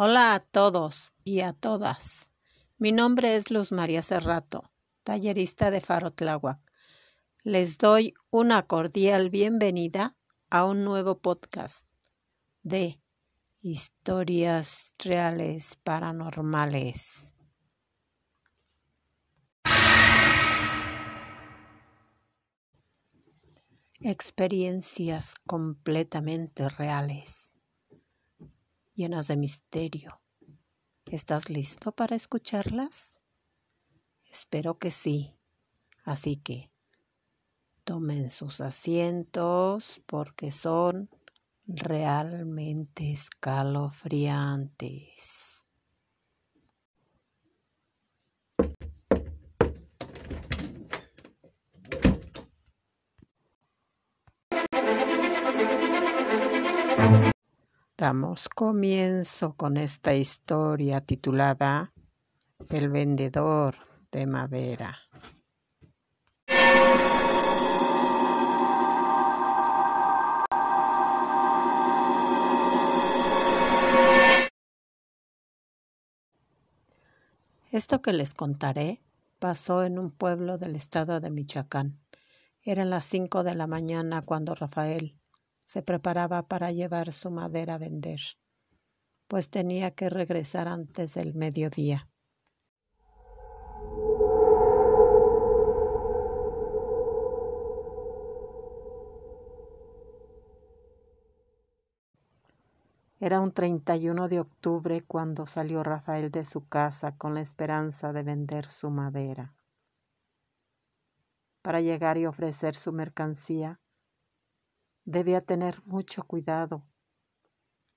Hola a todos y a todas. Mi nombre es Luz María Cerrato, tallerista de Faro. Les doy una cordial bienvenida a un nuevo podcast de historias reales paranormales. Experiencias completamente reales llenas de misterio. ¿Estás listo para escucharlas? Espero que sí. Así que tomen sus asientos porque son realmente escalofriantes. Damos comienzo con esta historia titulada El vendedor de madera. Esto que les contaré pasó en un pueblo del estado de Michoacán. Eran las cinco de la mañana cuando Rafael, se preparaba para llevar su madera a vender, pues tenía que regresar antes del mediodía. Era un 31 de octubre cuando salió Rafael de su casa con la esperanza de vender su madera. Para llegar y ofrecer su mercancía, debía tener mucho cuidado,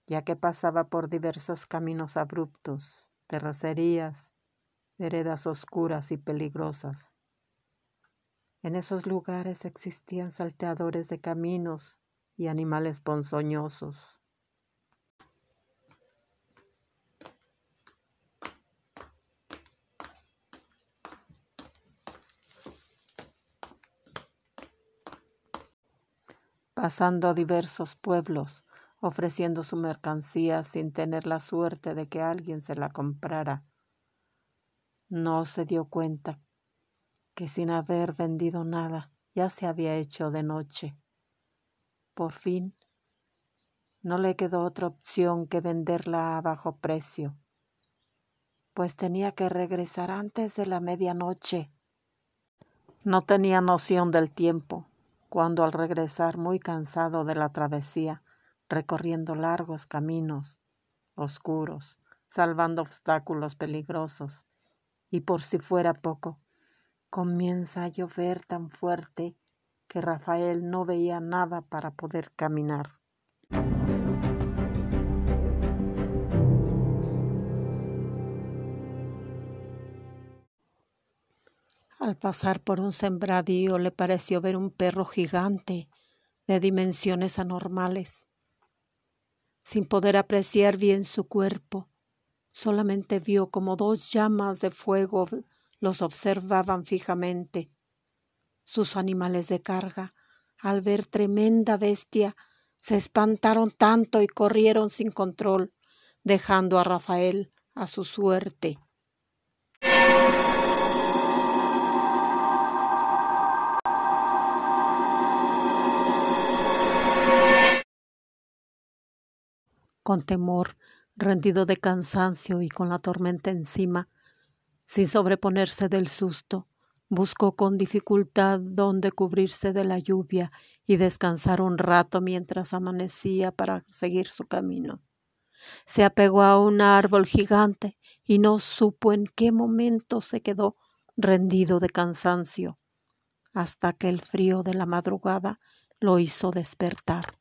ya que pasaba por diversos caminos abruptos, terracerías, veredas oscuras y peligrosas. En esos lugares existían salteadores de caminos y animales ponzoñosos. Pasando diversos pueblos, ofreciendo su mercancía sin tener la suerte de que alguien se la comprara. No se dio cuenta que sin haber vendido nada ya se había hecho de noche. Por fin, no le quedó otra opción que venderla a bajo precio, pues tenía que regresar antes de la medianoche. No tenía noción del tiempo cuando al regresar muy cansado de la travesía, recorriendo largos caminos oscuros, salvando obstáculos peligrosos, y por si fuera poco, comienza a llover tan fuerte que Rafael no veía nada para poder caminar. Al pasar por un sembradío le pareció ver un perro gigante de dimensiones anormales. Sin poder apreciar bien su cuerpo, solamente vio como dos llamas de fuego los observaban fijamente. Sus animales de carga, al ver tremenda bestia, se espantaron tanto y corrieron sin control, dejando a Rafael a su suerte. Con temor, rendido de cansancio y con la tormenta encima, sin sobreponerse del susto, buscó con dificultad dónde cubrirse de la lluvia y descansar un rato mientras amanecía para seguir su camino. Se apegó a un árbol gigante y no supo en qué momento se quedó rendido de cansancio, hasta que el frío de la madrugada lo hizo despertar.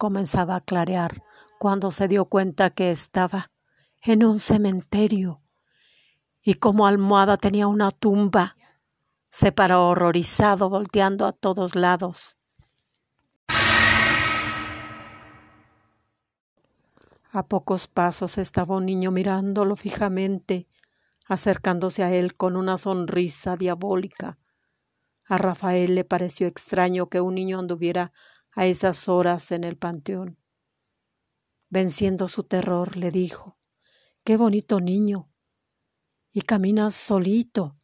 Comenzaba a clarear cuando se dio cuenta que estaba en un cementerio y como almohada tenía una tumba. Se paró horrorizado, volteando a todos lados. A pocos pasos estaba un niño mirándolo fijamente, acercándose a él con una sonrisa diabólica. A Rafael le pareció extraño que un niño anduviera a esas horas en el panteón. Venciendo su terror, le dijo, Qué bonito niño. Y caminas solito.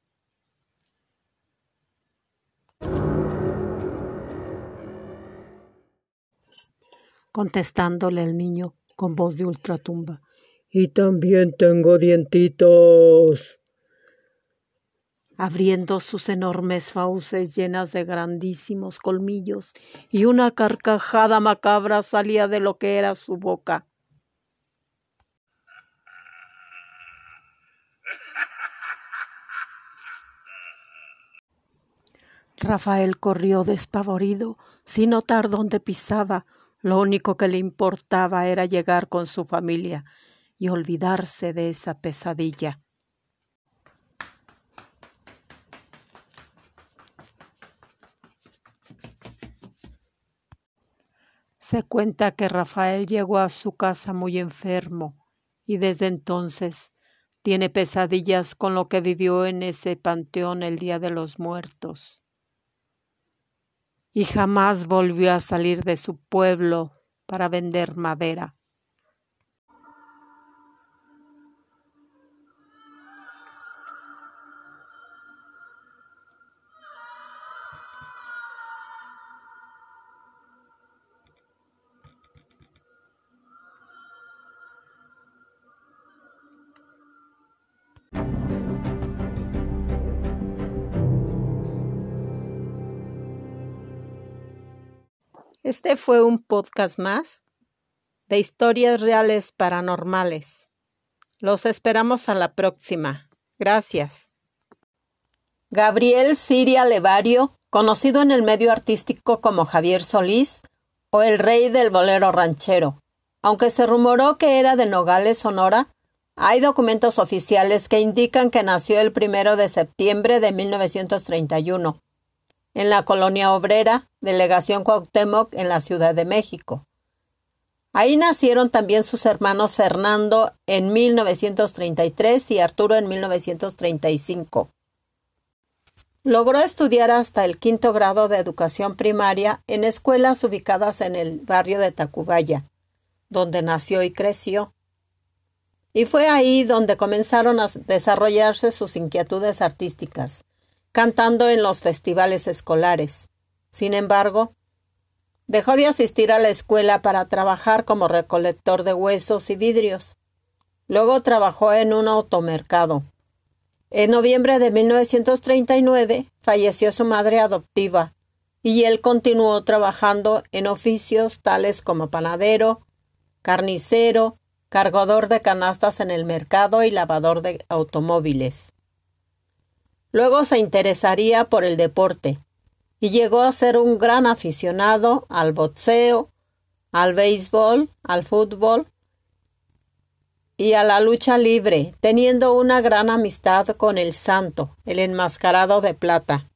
Contestándole el niño con voz de ultratumba, Y también tengo dientitos abriendo sus enormes fauces llenas de grandísimos colmillos, y una carcajada macabra salía de lo que era su boca. Rafael corrió despavorido, sin notar dónde pisaba. Lo único que le importaba era llegar con su familia y olvidarse de esa pesadilla. Se cuenta que Rafael llegó a su casa muy enfermo y desde entonces tiene pesadillas con lo que vivió en ese panteón el Día de los Muertos. Y jamás volvió a salir de su pueblo para vender madera. Este fue un podcast más de historias reales paranormales. Los esperamos a la próxima. Gracias. Gabriel Siria Levario, conocido en el medio artístico como Javier Solís o el rey del bolero ranchero. Aunque se rumoró que era de Nogales, Sonora, hay documentos oficiales que indican que nació el primero de septiembre de 1931 en la colonia obrera, delegación Cuauhtémoc en la Ciudad de México. Ahí nacieron también sus hermanos Fernando en 1933 y Arturo en 1935. Logró estudiar hasta el quinto grado de educación primaria en escuelas ubicadas en el barrio de Tacubaya, donde nació y creció. Y fue ahí donde comenzaron a desarrollarse sus inquietudes artísticas cantando en los festivales escolares. Sin embargo, dejó de asistir a la escuela para trabajar como recolector de huesos y vidrios. Luego trabajó en un automercado. En noviembre de 1939 falleció su madre adoptiva y él continuó trabajando en oficios tales como panadero, carnicero, cargador de canastas en el mercado y lavador de automóviles. Luego se interesaría por el deporte y llegó a ser un gran aficionado al boxeo, al béisbol, al fútbol y a la lucha libre, teniendo una gran amistad con el santo, el enmascarado de plata.